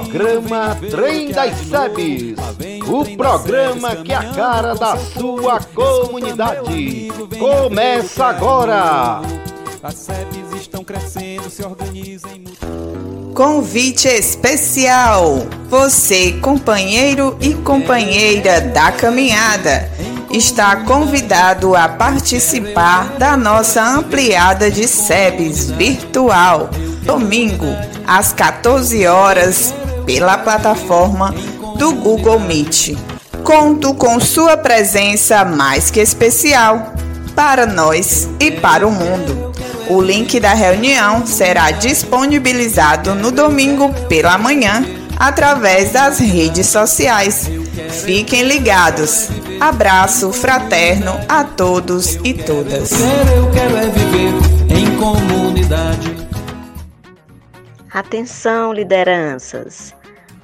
Programa Trem das Sebes. O programa que é a cara da sua comunidade. Começa agora. As sebes estão crescendo, se organizem. Convite especial. Você, companheiro e companheira da caminhada está convidado a participar da nossa ampliada de SEBS virtual, domingo, às 14 horas, pela plataforma do Google Meet. Conto com sua presença mais que especial para nós e para o mundo. O link da reunião será disponibilizado no domingo pela manhã através das redes sociais. Fiquem ligados. Abraço fraterno a todos e todas. É viver em comunidade. Atenção, lideranças!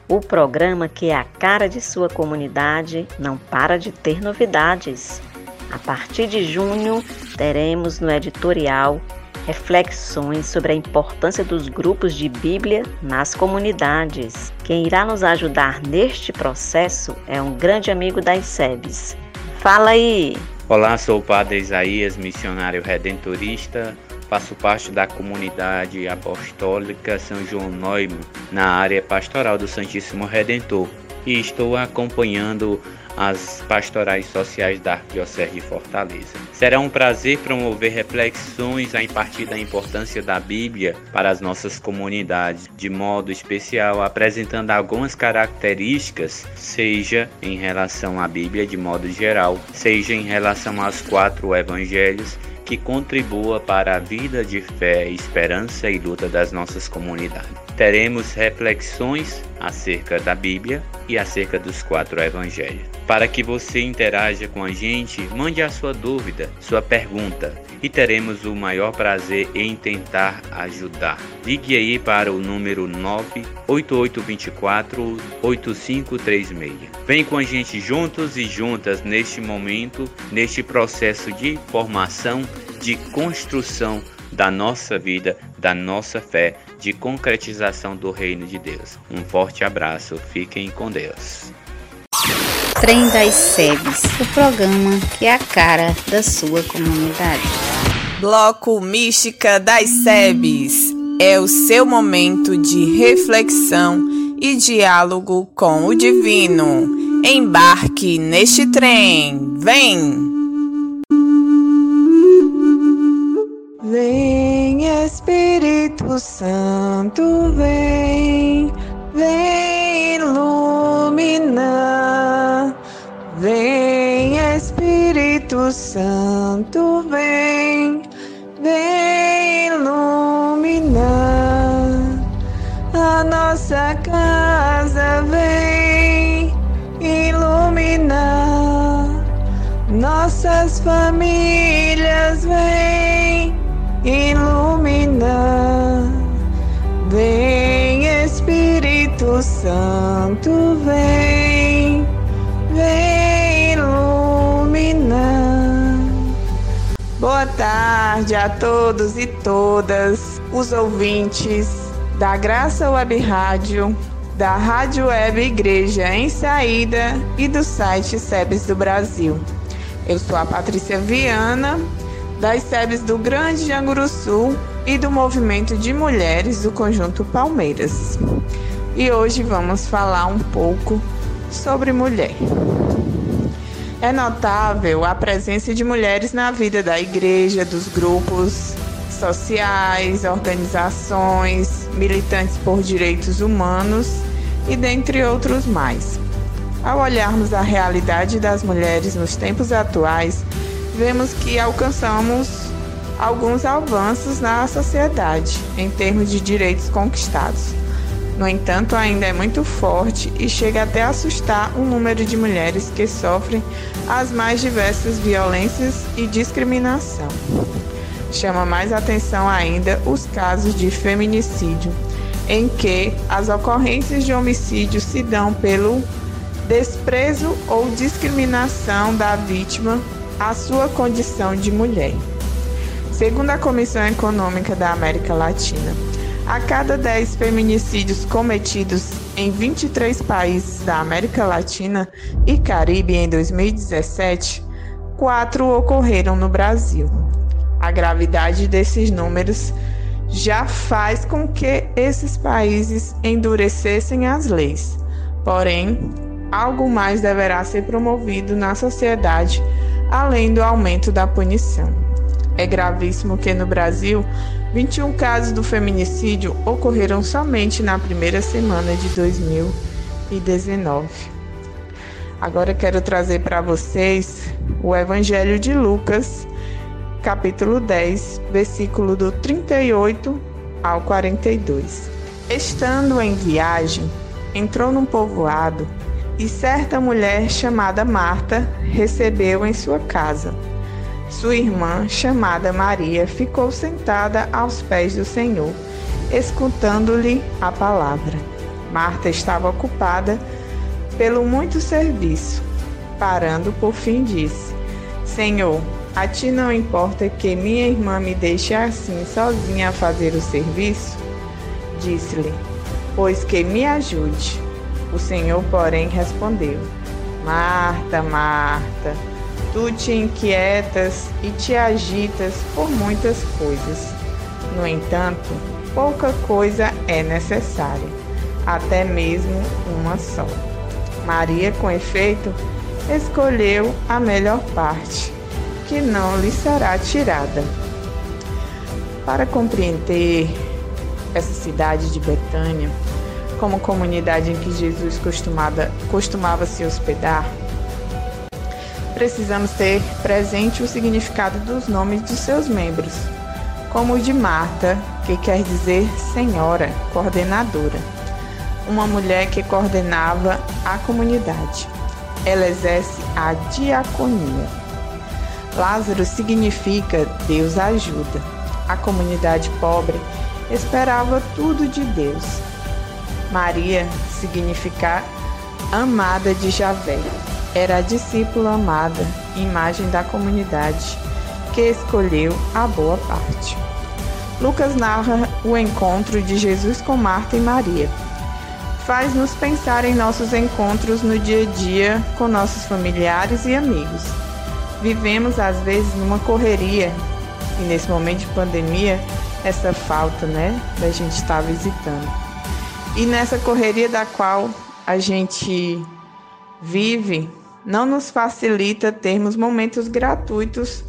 O programa que é a cara de sua comunidade não para de ter novidades. A partir de junho, teremos no editorial reflexões sobre a importância dos grupos de Bíblia nas comunidades. Quem irá nos ajudar neste processo é um grande amigo das SEBs. Fala aí! Olá, sou o Padre Isaías, missionário redentorista. Faço parte da comunidade apostólica São João Neumann, na área pastoral do Santíssimo Redentor, e estou acompanhando as pastorais sociais da Arquidiocese de Fortaleza. Será um prazer promover reflexões a partir da importância da Bíblia para as nossas comunidades, de modo especial apresentando algumas características, seja em relação à Bíblia de modo geral, seja em relação aos quatro evangelhos que contribua para a vida de fé, esperança e luta das nossas comunidades. Teremos reflexões acerca da Bíblia e acerca dos quatro evangelhos. Para que você interaja com a gente, mande a sua dúvida, sua pergunta e teremos o maior prazer em tentar ajudar. Ligue aí para o número 98824 8536. Vem com a gente juntos e juntas neste momento, neste processo de formação, de construção da nossa vida, da nossa fé, de concretização do reino de Deus. Um forte abraço, fiquem com Deus. Trem das Sebes, o programa que é a cara da sua comunidade. Bloco Mística das Sebes é o seu momento de reflexão e diálogo com o divino. Embarque neste trem. Vem! Vem Espírito Santo, vem, vem iluminar. Vem Espírito Santo, vem, vem iluminar a nossa casa, vem iluminar nossas famílias, vem iluminar. Santo, vem, vem iluminar. Boa tarde a todos e todas os ouvintes da Graça Web Rádio, da Rádio Web Igreja em Saída e do site SEBS do Brasil. Eu sou a Patrícia Viana das SEBs do Grande Janguru Sul e do Movimento de Mulheres do Conjunto Palmeiras. E hoje vamos falar um pouco sobre mulher. É notável a presença de mulheres na vida da igreja, dos grupos sociais, organizações, militantes por direitos humanos e dentre outros mais. Ao olharmos a realidade das mulheres nos tempos atuais, vemos que alcançamos alguns avanços na sociedade em termos de direitos conquistados. No entanto, ainda é muito forte e chega até a assustar o número de mulheres que sofrem as mais diversas violências e discriminação. Chama mais atenção ainda os casos de feminicídio, em que as ocorrências de homicídio se dão pelo desprezo ou discriminação da vítima à sua condição de mulher. Segundo a Comissão Econômica da América Latina, a cada 10 feminicídios cometidos em 23 países da América Latina e Caribe em 2017, quatro ocorreram no Brasil. A gravidade desses números já faz com que esses países endurecessem as leis. Porém, algo mais deverá ser promovido na sociedade além do aumento da punição. É gravíssimo que no Brasil 21 casos do feminicídio ocorreram somente na primeira semana de 2019. Agora quero trazer para vocês o Evangelho de Lucas, capítulo 10, versículo do 38 ao 42. Estando em viagem, entrou num povoado e certa mulher chamada Marta recebeu em sua casa. Sua irmã, chamada Maria, ficou sentada aos pés do Senhor, escutando-lhe a palavra. Marta estava ocupada pelo muito serviço. Parando, por fim, disse: Senhor, a ti não importa que minha irmã me deixe assim sozinha a fazer o serviço? Disse-lhe: Pois que me ajude. O Senhor, porém, respondeu: Marta, Marta, Tu te inquietas e te agitas por muitas coisas. No entanto, pouca coisa é necessária, até mesmo uma só. Maria, com efeito, escolheu a melhor parte, que não lhe será tirada. Para compreender essa cidade de Betânia, como comunidade em que Jesus costumava, se hospedar, precisamos ter presente o significado dos nomes de seus membros, como o de Marta, que quer dizer senhora, coordenadora, uma mulher que coordenava a comunidade. Ela exerce a diaconia. Lázaro significa Deus ajuda. A comunidade pobre esperava tudo de Deus. Maria significa amada de Javé era a discípula amada, imagem da comunidade, que escolheu a boa parte. Lucas narra o encontro de Jesus com Marta e Maria. Faz-nos pensar em nossos encontros no dia a dia com nossos familiares e amigos. Vivemos às vezes numa correria e nesse momento de pandemia, essa falta, né, da gente estar visitando. E nessa correria da qual a gente vive, não nos facilita termos momentos gratuitos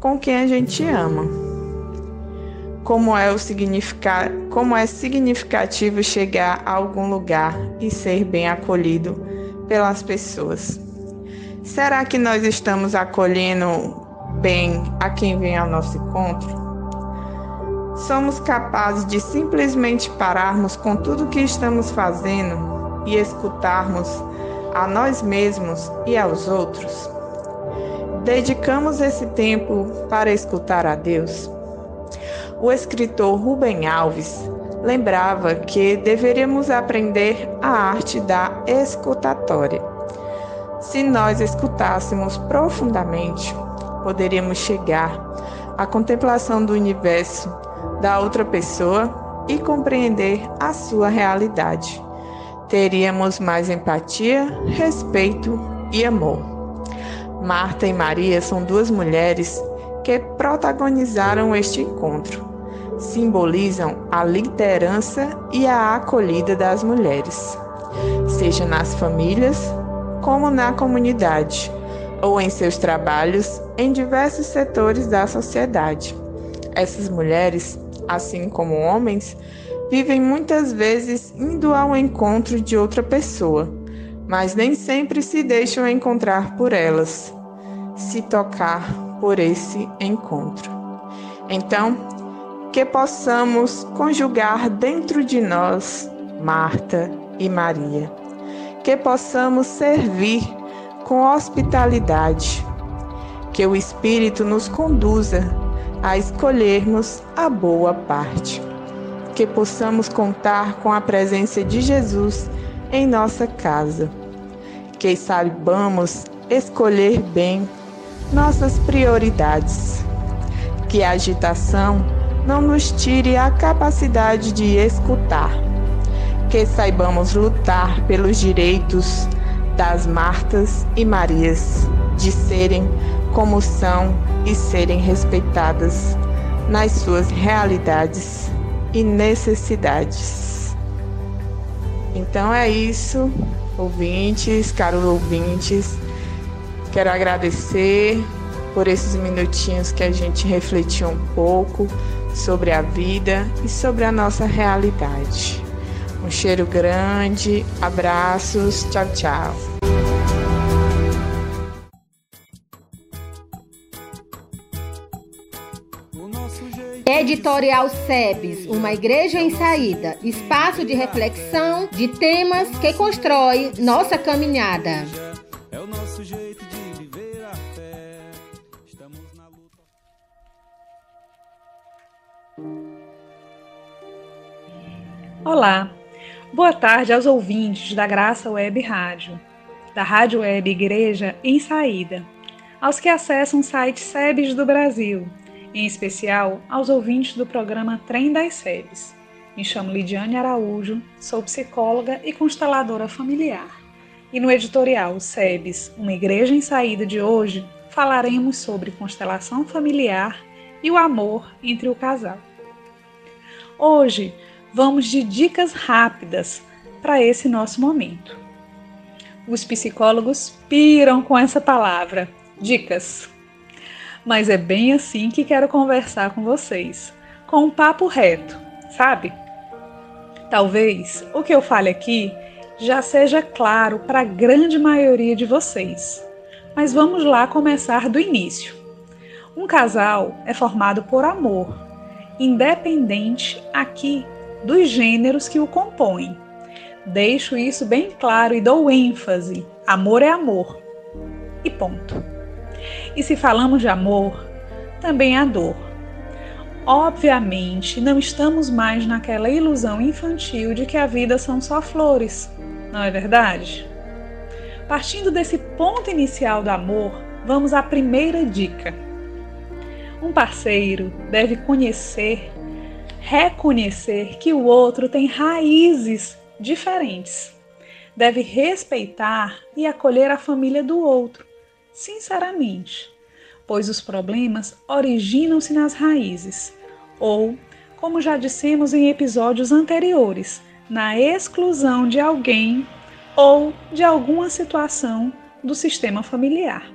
com quem a gente ama. Como é, o como é significativo chegar a algum lugar e ser bem acolhido pelas pessoas. Será que nós estamos acolhendo bem a quem vem ao nosso encontro? Somos capazes de simplesmente pararmos com tudo que estamos fazendo e escutarmos a nós mesmos e aos outros? Dedicamos esse tempo para escutar a Deus? O escritor Rubem Alves lembrava que deveríamos aprender a arte da escutatória. Se nós escutássemos profundamente, poderíamos chegar à contemplação do universo da outra pessoa e compreender a sua realidade teríamos mais empatia, respeito e amor. Marta e Maria são duas mulheres que protagonizaram este encontro. Simbolizam a liderança e a acolhida das mulheres, seja nas famílias como na comunidade, ou em seus trabalhos em diversos setores da sociedade. Essas mulheres, assim como homens, vivem muitas vezes indo ao encontro de outra pessoa, mas nem sempre se deixam encontrar por elas, se tocar por esse encontro. Então, que possamos conjugar dentro de nós Marta e Maria, que possamos servir com hospitalidade, que o Espírito nos conduza a escolhermos a boa parte que possamos contar com a presença de Jesus em nossa casa. Que saibamos escolher bem nossas prioridades. Que a agitação não nos tire a capacidade de escutar. Que saibamos lutar pelos direitos das Martas e Marias de serem como são e serem respeitadas nas suas realidades e necessidades. Então é isso, ouvintes, caros ouvintes. Quero agradecer por esses minutinhos que a gente refletiu um pouco sobre a vida e sobre a nossa realidade. Um cheiro grande, abraços, tchau, tchau. Editorial SEBS, uma igreja em saída, espaço de reflexão de temas que constrói nossa caminhada. É o nosso jeito de viver a fé. Estamos na luta. Olá, boa tarde aos ouvintes da Graça Web Rádio, da Rádio Web Igreja em Saída, aos que acessam o site SEBS do Brasil em especial aos ouvintes do programa Trem das Sebes. Me chamo Lidiane Araújo, sou psicóloga e consteladora familiar. E no editorial SEBS, uma igreja em saída de hoje, falaremos sobre constelação familiar e o amor entre o casal. Hoje vamos de dicas rápidas para esse nosso momento. Os psicólogos piram com essa palavra, dicas mas é bem assim que quero conversar com vocês, com um papo reto, sabe? Talvez o que eu fale aqui já seja claro para a grande maioria de vocês, mas vamos lá começar do início. Um casal é formado por amor, independente aqui dos gêneros que o compõem. Deixo isso bem claro e dou ênfase: amor é amor. E ponto. E se falamos de amor, também há dor. Obviamente, não estamos mais naquela ilusão infantil de que a vida são só flores, não é verdade? Partindo desse ponto inicial do amor, vamos à primeira dica. Um parceiro deve conhecer, reconhecer que o outro tem raízes diferentes. Deve respeitar e acolher a família do outro sinceramente, pois os problemas originam-se nas raízes, ou, como já dissemos em episódios anteriores, na exclusão de alguém ou de alguma situação do sistema familiar.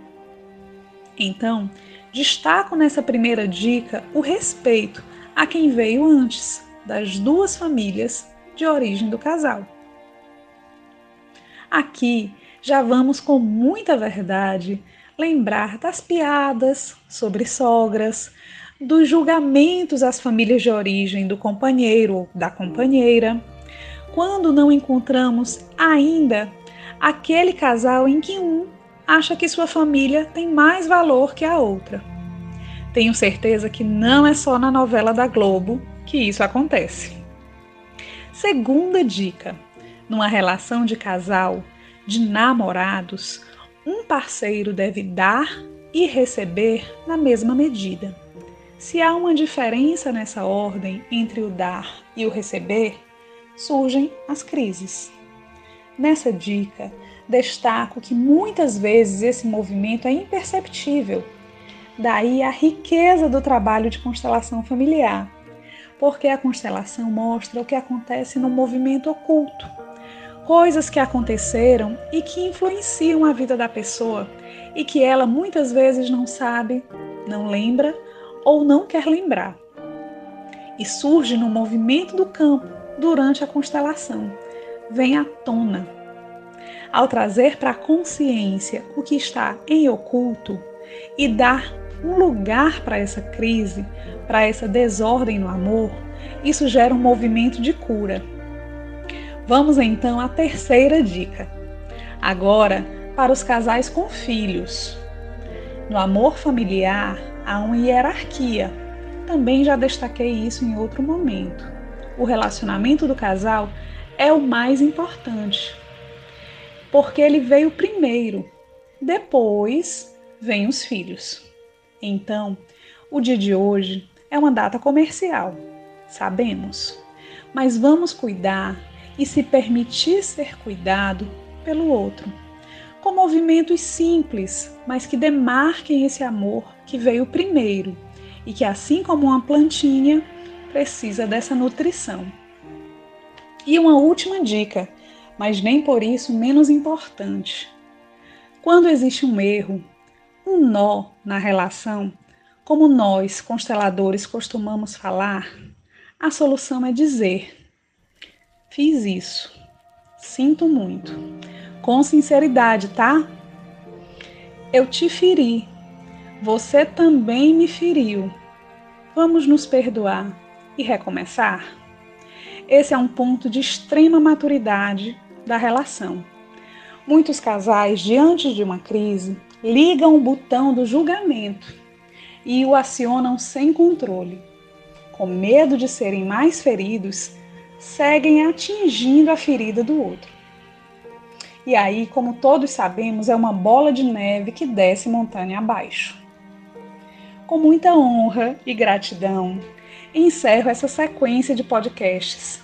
Então, destaco nessa primeira dica o respeito a quem veio antes, das duas famílias de origem do casal. Aqui já vamos com muita verdade lembrar das piadas sobre sogras, dos julgamentos às famílias de origem do companheiro ou da companheira, quando não encontramos ainda aquele casal em que um acha que sua família tem mais valor que a outra. Tenho certeza que não é só na novela da Globo que isso acontece. Segunda dica: numa relação de casal, de namorados, um parceiro deve dar e receber na mesma medida. Se há uma diferença nessa ordem entre o dar e o receber, surgem as crises. Nessa dica, destaco que muitas vezes esse movimento é imperceptível. Daí a riqueza do trabalho de constelação familiar, porque a constelação mostra o que acontece no movimento oculto coisas que aconteceram e que influenciam a vida da pessoa e que ela muitas vezes não sabe, não lembra ou não quer lembrar. E surge no movimento do campo durante a constelação, vem à tona. Ao trazer para a consciência o que está em oculto e dar um lugar para essa crise, para essa desordem no amor, isso gera um movimento de cura Vamos então à terceira dica. Agora, para os casais com filhos. No amor familiar há uma hierarquia. Também já destaquei isso em outro momento. O relacionamento do casal é o mais importante, porque ele veio primeiro, depois vêm os filhos. Então, O dia de hoje é uma data comercial, sabemos, mas vamos cuidar e se permitir ser cuidado pelo outro, com movimentos simples, mas que demarquem esse amor que veio primeiro e que, assim como uma plantinha, precisa dessa nutrição. E uma última dica, mas nem por isso menos importante. Quando existe um erro, um nó na relação, como nós, consteladores, costumamos falar, a solução é dizer: Fiz isso. Sinto muito. Com sinceridade, tá? Eu te feri. Você também me feriu. Vamos nos perdoar e recomeçar? Esse é um ponto de extrema maturidade da relação. Muitos casais, diante de uma crise, ligam o botão do julgamento e o acionam sem controle. Com medo de serem mais feridos, seguem atingindo a ferida do outro. E aí, como todos sabemos, é uma bola de neve que desce montanha abaixo. Com muita honra e gratidão, encerro essa sequência de podcasts.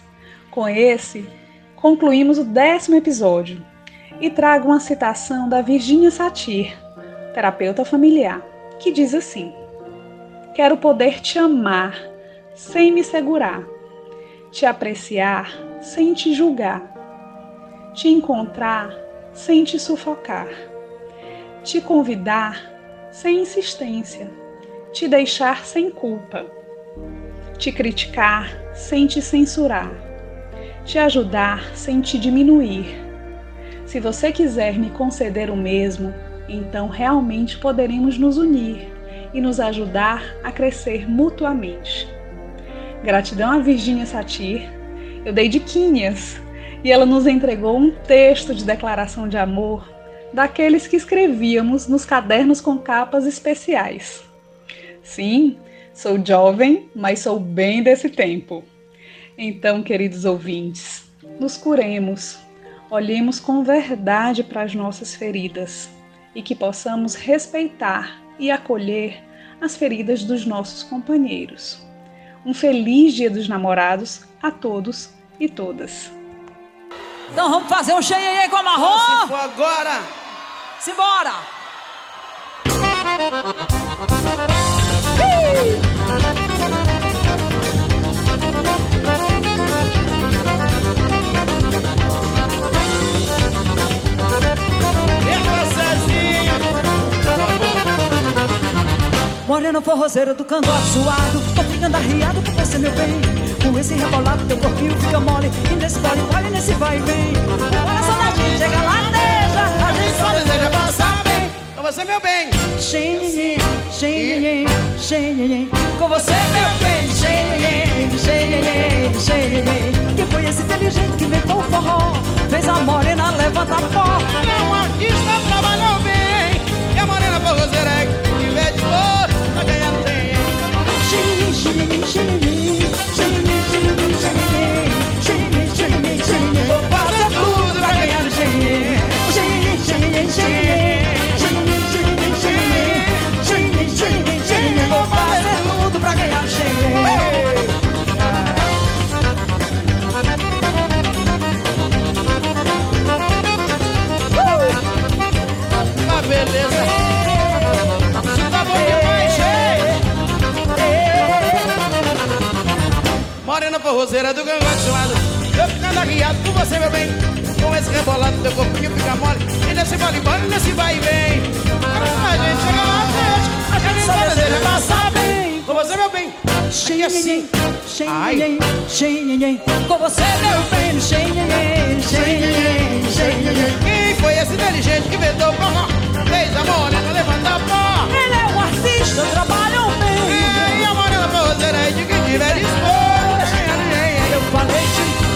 Com esse, concluímos o décimo episódio e trago uma citação da Virginia Satir, terapeuta familiar, que diz assim: Quero poder te amar sem me segurar, te apreciar sem te julgar, te encontrar sem te sufocar, te convidar sem insistência, te deixar sem culpa, te criticar sem te censurar, te ajudar sem te diminuir. Se você quiser me conceder o mesmo, então realmente poderemos nos unir e nos ajudar a crescer mutuamente. Gratidão a Virginia Satir. Eu dei diquinhas e ela nos entregou um texto de declaração de amor daqueles que escrevíamos nos cadernos com capas especiais. Sim, sou jovem, mas sou bem desse tempo. Então, queridos ouvintes, nos curemos, olhemos com verdade para as nossas feridas e que possamos respeitar e acolher as feridas dos nossos companheiros. Um feliz Dia dos Namorados a todos e todas. Então vamos fazer um cheio com a marrom? Se for agora! Simbora! Moreno forrozeiro do cangote suado Tô ficando arriado com você, meu bem. Com esse rebolado, teu corpinho fica mole. E nesse vale, vale, nesse vai e vem. O coração da gente chega lateja A gente só deseja passar bem. Com você, meu bem. Xenhenhen, xenhenhen, xenhenhen Com você, meu bem. Xenhenhen, xenhenhen, xenhenhen Que foi esse inteligente que inventou o forró? Fez a morena levantar pó. É um artista, trabalhou bem. E a morena forrozeira é Xenhenhen, xenhenhen, xenhenhen Forrozeira do gangote suado Eu ficando arriado com você, meu bem. Com esse rebolado, teu corpinho fica mole. E nesse vale, vale, nesse vai e vem. A gente chega lá frente A gente só deseja passar bem. Com você, meu bem. E assim. Xenhenhen, xenhenhen Com você, meu bem. Xenhenhen, xenhenhen, xenhenhen. Quem foi esse inteligente que inventou o forró? Fez a morena levantar pó. Ele é um artista, trabalha bem E a morena forrozeira é de quem tiver disposto Eu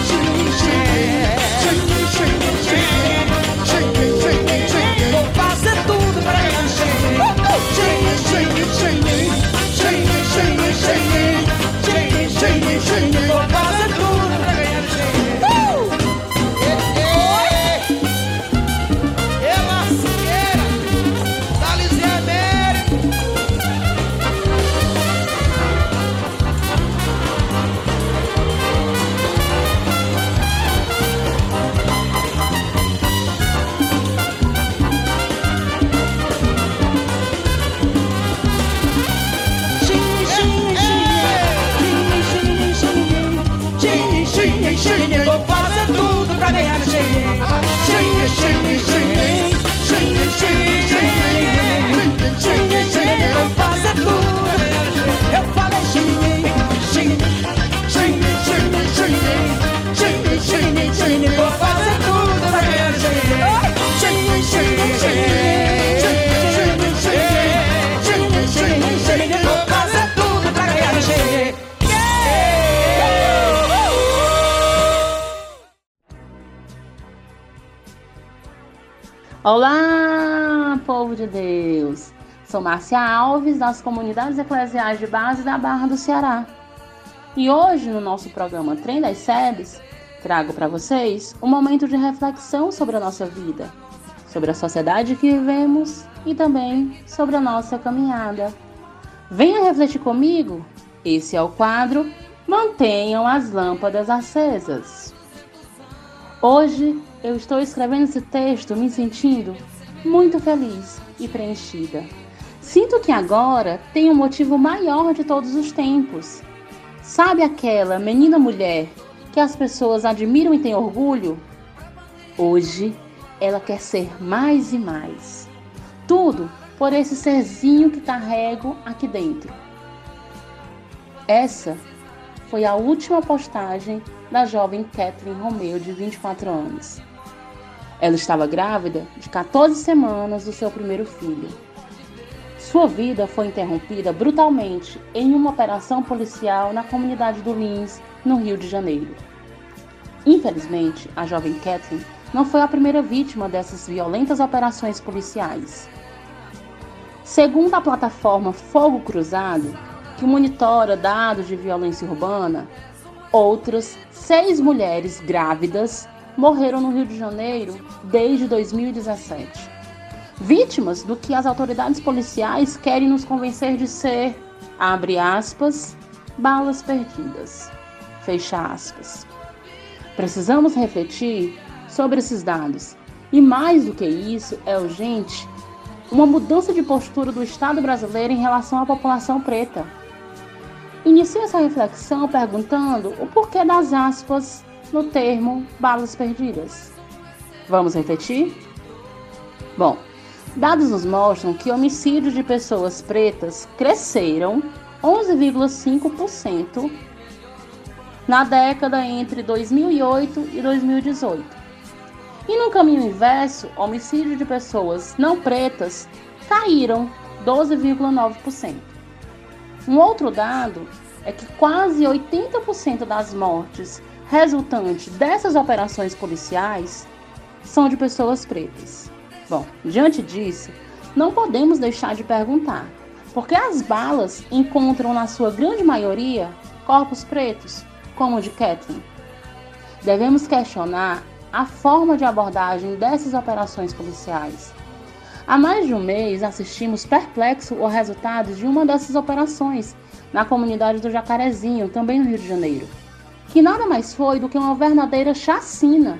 povo de Deus! Sou Márcia Alves, das comunidades eclesiais de base da Barra do Ceará. E hoje, no nosso programa Trem das Sebes, trago para vocês um momento de reflexão sobre a nossa vida, sobre a sociedade que vivemos e também sobre a nossa caminhada. Venha refletir comigo. Esse é o quadro Mantenham as lâmpadas acesas. Hoje eu estou escrevendo esse texto me sentindo muito feliz e preenchida. Sinto que agora tem um motivo maior de todos os tempos. Sabe aquela menina mulher que as pessoas admiram e têm orgulho? Hoje ela quer ser mais e mais. Tudo por esse serzinho que carrego aqui dentro. Essa foi a última postagem da jovem Kathleen Romeu, de 24 anos. Ela estava grávida de 14 semanas do seu primeiro filho. Sua vida foi interrompida brutalmente em uma operação policial na comunidade do Lins, no Rio de Janeiro. Infelizmente, a jovem Kathleen não foi a primeira vítima dessas violentas operações policiais. Segundo a plataforma Fogo Cruzado, que monitora dados de violência urbana, outras seis mulheres grávidas morreram no Rio de Janeiro desde 2017. Vítimas do que as autoridades policiais querem nos convencer de ser, abre aspas, balas perdidas, fecha aspas. Precisamos refletir sobre esses dados e, mais do que isso, é urgente uma mudança de postura do Estado brasileiro em relação à população preta Inicio essa reflexão perguntando o porquê das aspas no termo balas perdidas. Vamos refletir? Bom, dados nos mostram que homicídios de pessoas pretas cresceram 11,5% na década entre 2008 e 2018. E no caminho inverso, homicídios de pessoas não pretas caíram 12,9%. Um outro dado é que quase 80% das mortes resultantes dessas operações policiais são de pessoas pretas. Bom, diante disso, não podemos deixar de perguntar: por que as balas encontram, na sua grande maioria, corpos pretos, como o de Kathleen? Devemos questionar a forma de abordagem dessas operações policiais Há mais de um mês assistimos perplexo o resultado de uma dessas operações na comunidade do Jacarezinho, também no Rio de Janeiro, que nada mais foi do que uma verdadeira chacina,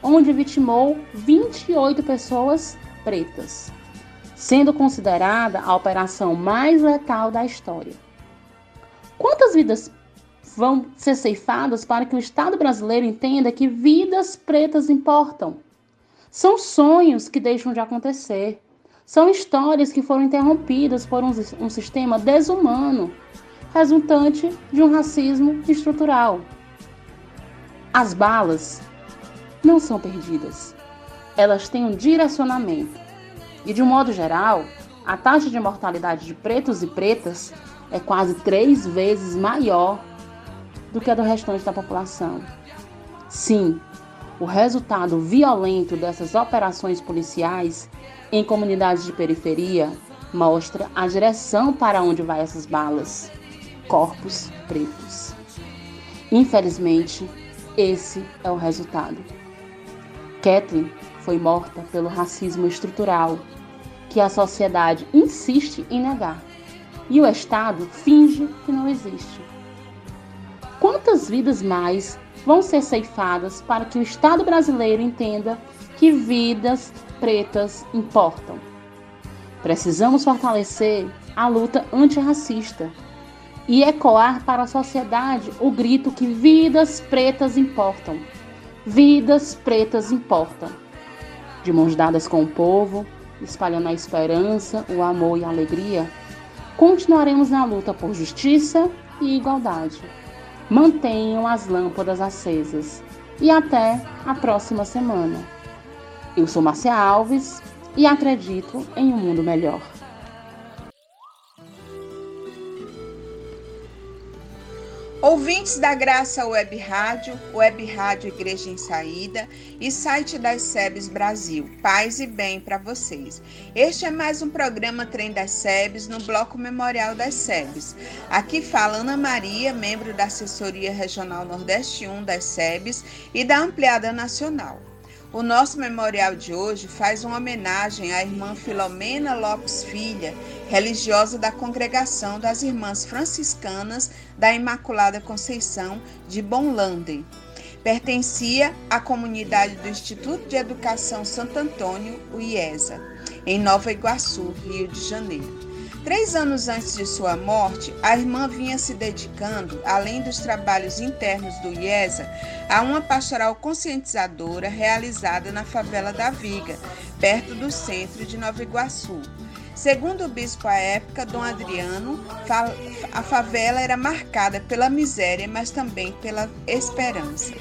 onde vitimou 28 pessoas pretas, sendo considerada a operação mais letal da história. Quantas vidas vão ser ceifadas para que o Estado brasileiro entenda que vidas pretas importam? São sonhos que deixam de acontecer. São histórias que foram interrompidas por um, um sistema desumano, resultante de um racismo estrutural. As balas não são perdidas. Elas têm um direcionamento. E, de um modo geral, a taxa de mortalidade de pretos e pretas é quase três vezes maior do que a do restante da população. Sim, o resultado violento dessas operações policiais em comunidades de periferia mostra a direção para onde vai essas balas: corpos pretos. Infelizmente, esse é o resultado. Kathleen foi morta pelo racismo estrutural que a sociedade insiste em negar e o Estado finge que não existe. Quantas vidas mais vão ser ceifadas para que o Estado brasileiro entenda que vidas pretas importam. Precisamos fortalecer a luta antirracista e ecoar para a sociedade o grito que vidas pretas importam. Vidas pretas importam. De mãos dadas com o povo, espalhando a esperança, o amor e a alegria, continuaremos na luta por justiça e igualdade mantenham as lâmpadas acesas. E até a próxima semana. Eu sou Márcia Alves e acredito em um mundo melhor. Ouvintes da Graça Web Rádio, Web Rádio Igreja em Saída e site das SEBs Brasil. Paz e bem para vocês. Este é mais um programa Trem das SEBs no Bloco Memorial das SEBs. Aqui fala Ana Maria, membro da Assessoria Regional Nordeste 1 das SEBs e da Ampliada Nacional. O nosso memorial de hoje faz uma homenagem à irmã Filomena Lopes Filha, religiosa da congregação das Irmãs Franciscanas da Imaculada Conceição de Bonlanden. Pertencia à comunidade do Instituto de Educação Santo Antônio, o IESA, em Nova Iguaçu, Rio de Janeiro. Três anos antes de sua morte, a irmã vinha se dedicando, além dos trabalhos internos do IESA, a uma pastoral conscientizadora realizada na favela da Viga, perto do centro de Nova Iguaçu. Segundo o bispo à época, Dom Adriano, a favela era marcada pela miséria, mas também pela esperança.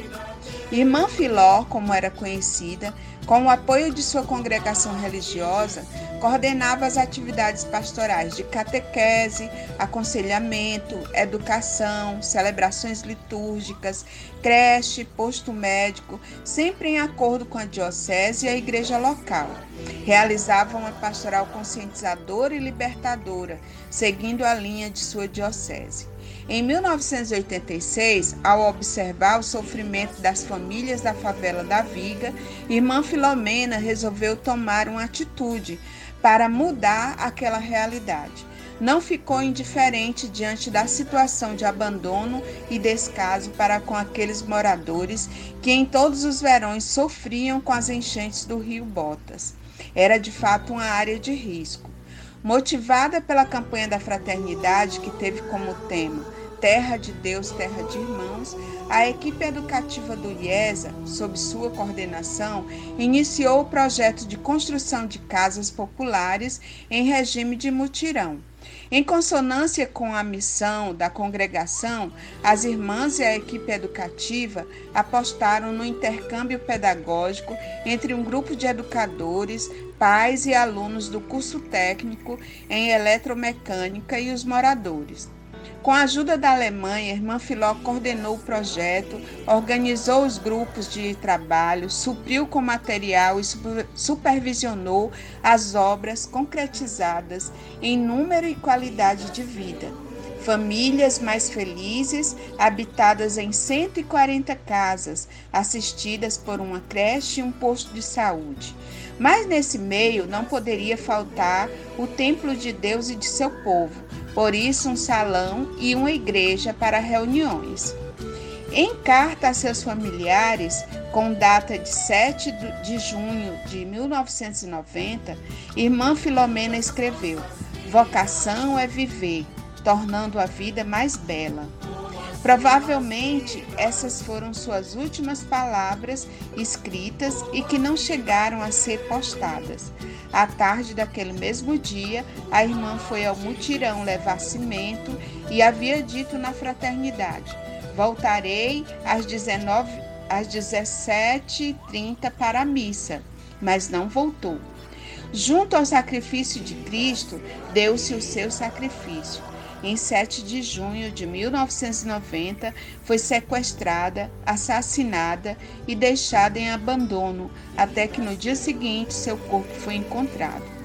Irmã Filó, como era conhecida, com o apoio de sua congregação religiosa, coordenava as atividades pastorais de catequese, aconselhamento, educação, celebrações litúrgicas, creche, posto médico, sempre em acordo com a diocese e a igreja local. Realizava uma pastoral conscientizadora e libertadora, seguindo a linha de sua diocese. Em 1986, ao observar o sofrimento das famílias da favela da Viga, irmã Filomena resolveu tomar uma atitude para mudar aquela realidade. Não ficou indiferente diante da situação de abandono e descaso para com aqueles moradores que em todos os verões sofriam com as enchentes do rio Botas. Era de fato uma área de risco. Motivada pela campanha da fraternidade, que teve como tema Terra de Deus, Terra de Irmãos, a equipe educativa do IESA, sob sua coordenação, iniciou o projeto de construção de casas populares em regime de mutirão. Em consonância com a missão da congregação, as irmãs e a equipe educativa apostaram no intercâmbio pedagógico entre um grupo de educadores, pais e alunos do curso técnico em eletromecânica e os moradores. Com a ajuda da Alemanha, a irmã Filó coordenou o projeto, organizou os grupos de trabalho, supriu com material e supervisionou as obras concretizadas em número e qualidade de vida. Famílias mais felizes, habitadas em 140 casas, assistidas por uma creche e um posto de saúde. Mas nesse meio não poderia faltar o templo de Deus e de seu povo, por isso um salão e uma igreja para reuniões. Em carta a seus familiares, com data de 7 de junho de 1990, irmã Filomena escreveu: Vocação é viver, tornando a vida mais bela. Provavelmente essas foram suas últimas palavras escritas e que não chegaram a ser postadas. À tarde daquele mesmo dia, a irmã foi ao mutirão levar cimento e havia dito na fraternidade: Voltarei às 19 às 17h30 para a missa, mas não voltou. Junto ao sacrifício de Cristo, deu-se o seu sacrifício em 7 de junho de 1990, foi sequestrada, assassinada e deixada em abandono, até que no dia seguinte seu corpo foi encontrado.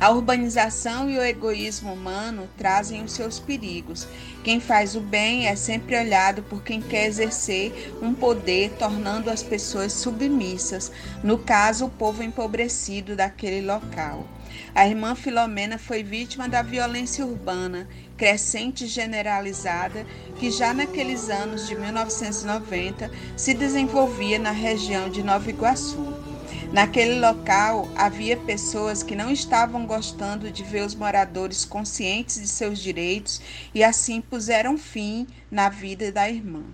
A urbanização e o egoísmo humano trazem os seus perigos. Quem faz o bem é sempre olhado por quem quer exercer um poder, tornando as pessoas submissas, no caso, o povo empobrecido daquele local. A irmã Filomena foi vítima da violência urbana, crescente e generalizada, que já naqueles anos de 1990 se desenvolvia na região de Nova Iguaçu. Naquele local havia pessoas que não estavam gostando de ver os moradores conscientes de seus direitos e assim puseram fim na vida da irmã.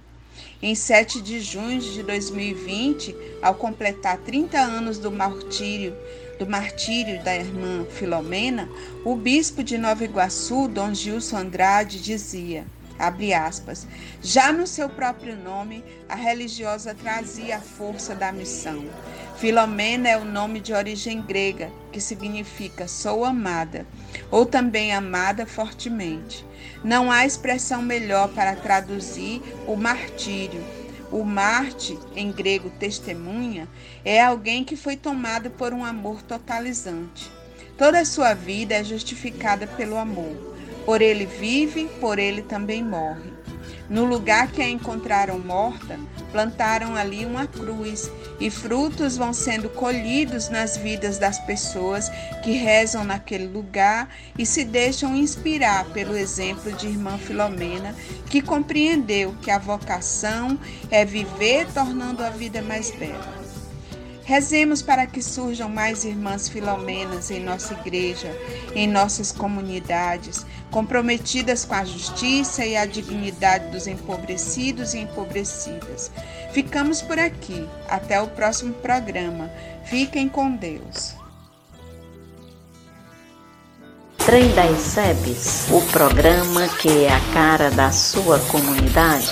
Em 7 de junho de 2020, ao completar 30 anos do martírio, do martírio da irmã Filomena, o bispo de Nova Iguaçu, Dom Gilson Andrade, dizia: Abre aspas. Já no seu próprio nome, a religiosa trazia a força da missão. Filomena é o nome de origem grega, que significa sou amada, ou também amada fortemente. Não há expressão melhor para traduzir o martírio. O Marte, em grego testemunha, é alguém que foi tomado por um amor totalizante. Toda a sua vida é justificada pelo amor. Por ele vive, por ele também morre. No lugar que a encontraram morta, plantaram ali uma cruz, e frutos vão sendo colhidos nas vidas das pessoas que rezam naquele lugar e se deixam inspirar pelo exemplo de irmã Filomena, que compreendeu que a vocação é viver tornando a vida mais bela. Rezemos para que surjam mais irmãs filomenas em nossa igreja, em nossas comunidades, comprometidas com a justiça e a dignidade dos empobrecidos e empobrecidas. Ficamos por aqui. Até o próximo programa. Fiquem com Deus. Trem das SEBs, o programa que é a cara da sua comunidade.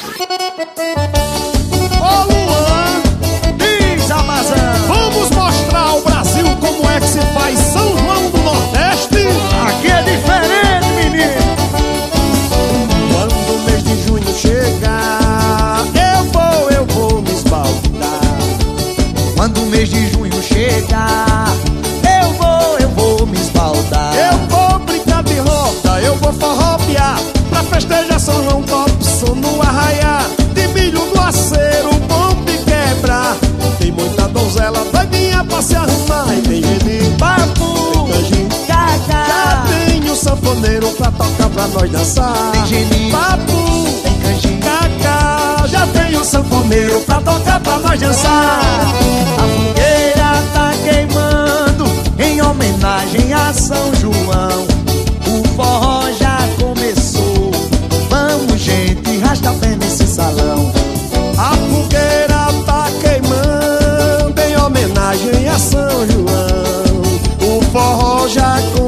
Festejar São João Topson no arraiar De milho do aceiro, bomba e quebrar Tem muita donzela doidinha pra se arrumar E tem gente papo, tem canjinho, Já tem o sanfoneiro pra tocar pra nós dançar. Tem geninho, papo, tem canjinho, cacá Já tem o sanfoneiro pra tocar pra nós dançar. A fogueira tá queimando em homenagem a São João. O forró São João. O forró já começou.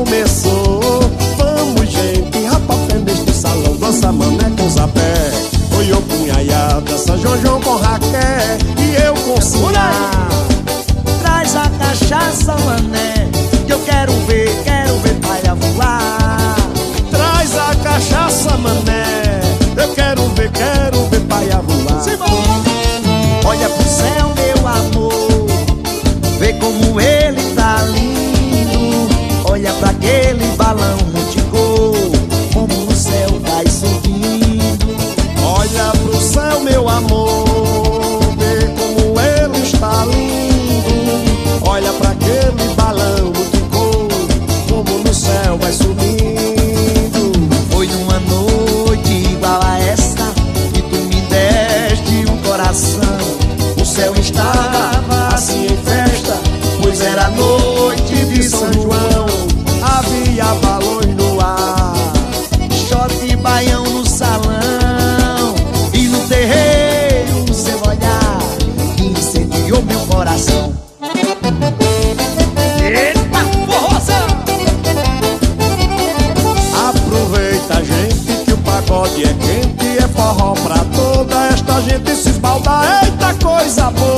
Forró pra toda esta gente se esbaldar Eita, coisa boa,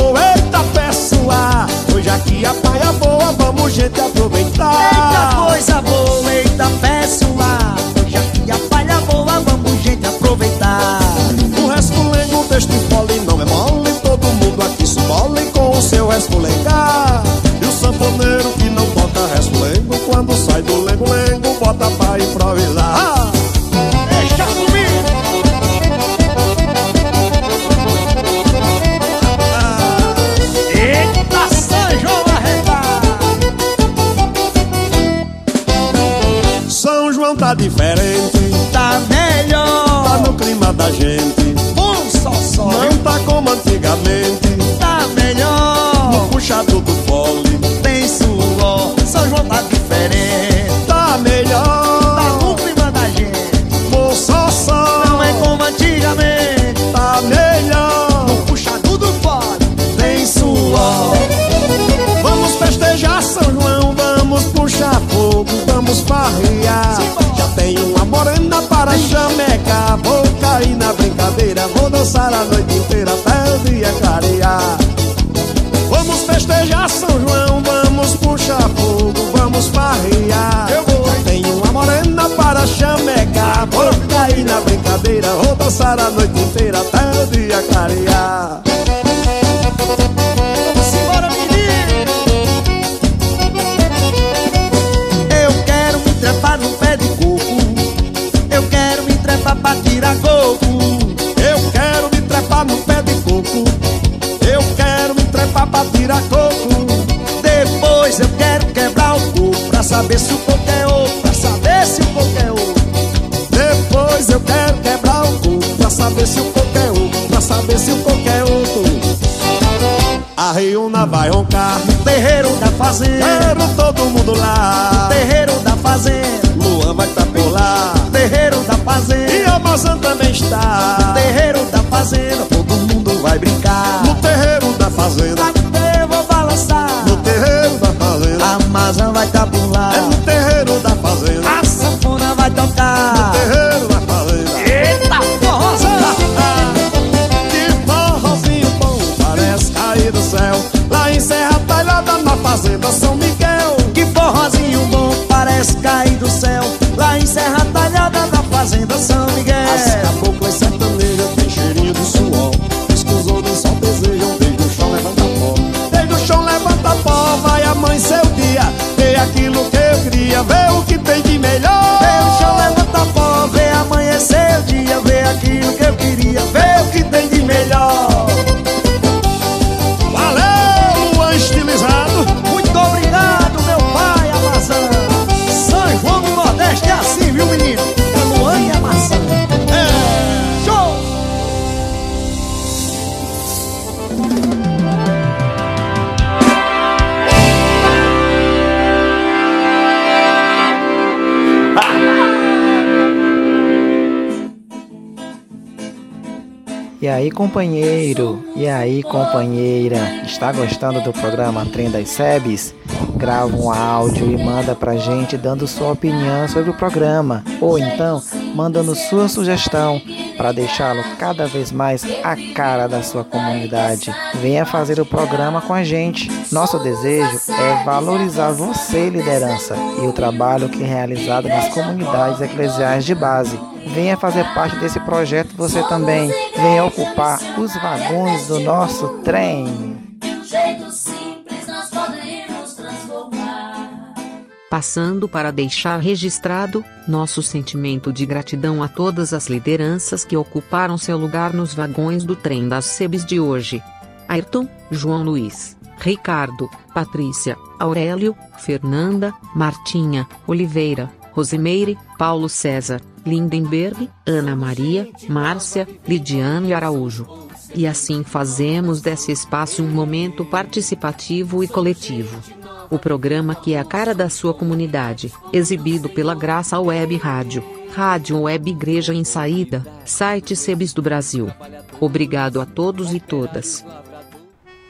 na brincadeira Vou dançar a noite inteira até o dia clarear. Vamos festejar São João Vamos puxar fogo, vamos farrear. Eu vou Tenho uma morena para chamecar Vou cair na brincadeira Vou dançar a noite inteira até o dia clarear coco. Depois eu quero quebrar o coco Pra saber se o coco é oco Pra saber se o coco é oco. Depois eu quero quebrar o coco Pra saber se o coco é oco Pra saber se o coco é a Riuna vai roncar terreiro da fazenda Quero todo mundo lá. Terreiro da fazenda Luan vai tá por lá Terreiro da fazenda E a Amazon também está. Terreiro da fazenda Todo mundo vai brincar. No terreiro da fazenda companheiro? E aí, companheira? Está gostando do programa Trem das Sebes? Grava um áudio e manda pra gente dando sua opinião sobre o programa. Ou então, mandando sua sugestão para deixá-lo cada vez mais a cara da sua comunidade. Venha fazer o programa com a gente. Nosso desejo é valorizar você, liderança, e o trabalho que é realizado nas comunidades eclesiais de base. Venha fazer parte desse projeto você também. Venha ocupar os vagões do nosso trem. Passando para deixar registrado nosso sentimento de gratidão a todas as lideranças que ocuparam seu lugar nos vagões do trem das Sebes de hoje. Ayrton, João Luiz, Ricardo, Patrícia, Aurélio, Fernanda, Martinha, Oliveira, Rosimeire, Paulo César, Lindenberg, Ana Maria, Márcia, Lidiane Araújo. E assim fazemos desse espaço um momento participativo e coletivo. O programa que é a cara da sua comunidade, exibido pela Graça Web Rádio, Rádio Web Igreja em Saída, site Sebes do Brasil. Obrigado a todos e todas.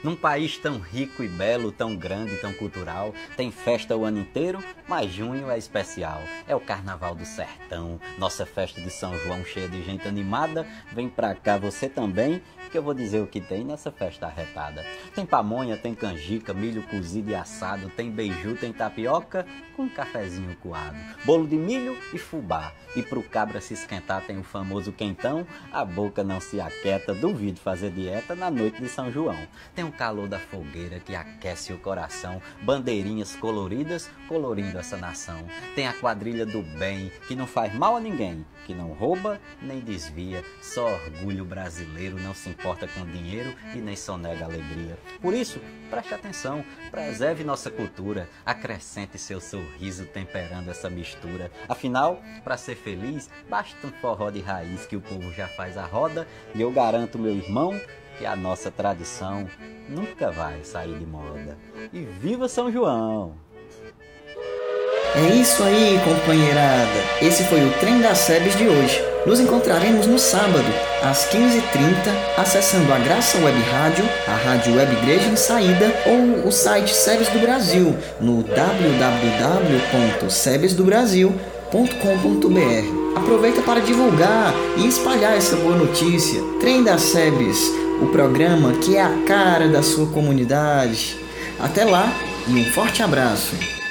Num país tão rico e belo, tão grande, tão cultural, tem festa o ano inteiro, mas junho é especial. É o Carnaval do Sertão, nossa festa de São João cheia de gente animada. Vem pra cá você também, que eu vou dizer o que tem nessa festa arretada. Tem pamonha, tem canjica, milho cozido e assado, tem beiju, tem tapioca com cafezinho coado, bolo de milho e fubá. E pro cabra se esquentar tem o famoso quentão, a boca não se aquieta, duvido fazer dieta na noite de São João. Tem o calor da fogueira que aquece o coração, bandeirinhas coloridas colorindo essa nação. Tem a quadrilha do bem que não faz mal a ninguém, que não rouba nem desvia, só orgulho brasileiro, não se importa com dinheiro e nem sonega alegria. Por isso, preste atenção, preserve nossa cultura, acrescente seu sorriso temperando essa mistura. Afinal, para ser feliz, basta um forró de raiz que o povo já faz a roda e eu garanto, meu irmão, que a nossa tradição nunca vai sair de moda. E viva São João! É isso aí, companheirada. Esse foi o Trem das Sebes de hoje. Nos encontraremos no sábado, às 15h30, acessando a Graça Web Rádio, a Rádio Web Igreja em Saída ou o site Sebes do Brasil no www.sebesdobrasil.com Aproveita para divulgar e espalhar essa boa notícia. Trem das SEBs, o programa que é a cara da sua comunidade. Até lá e um forte abraço.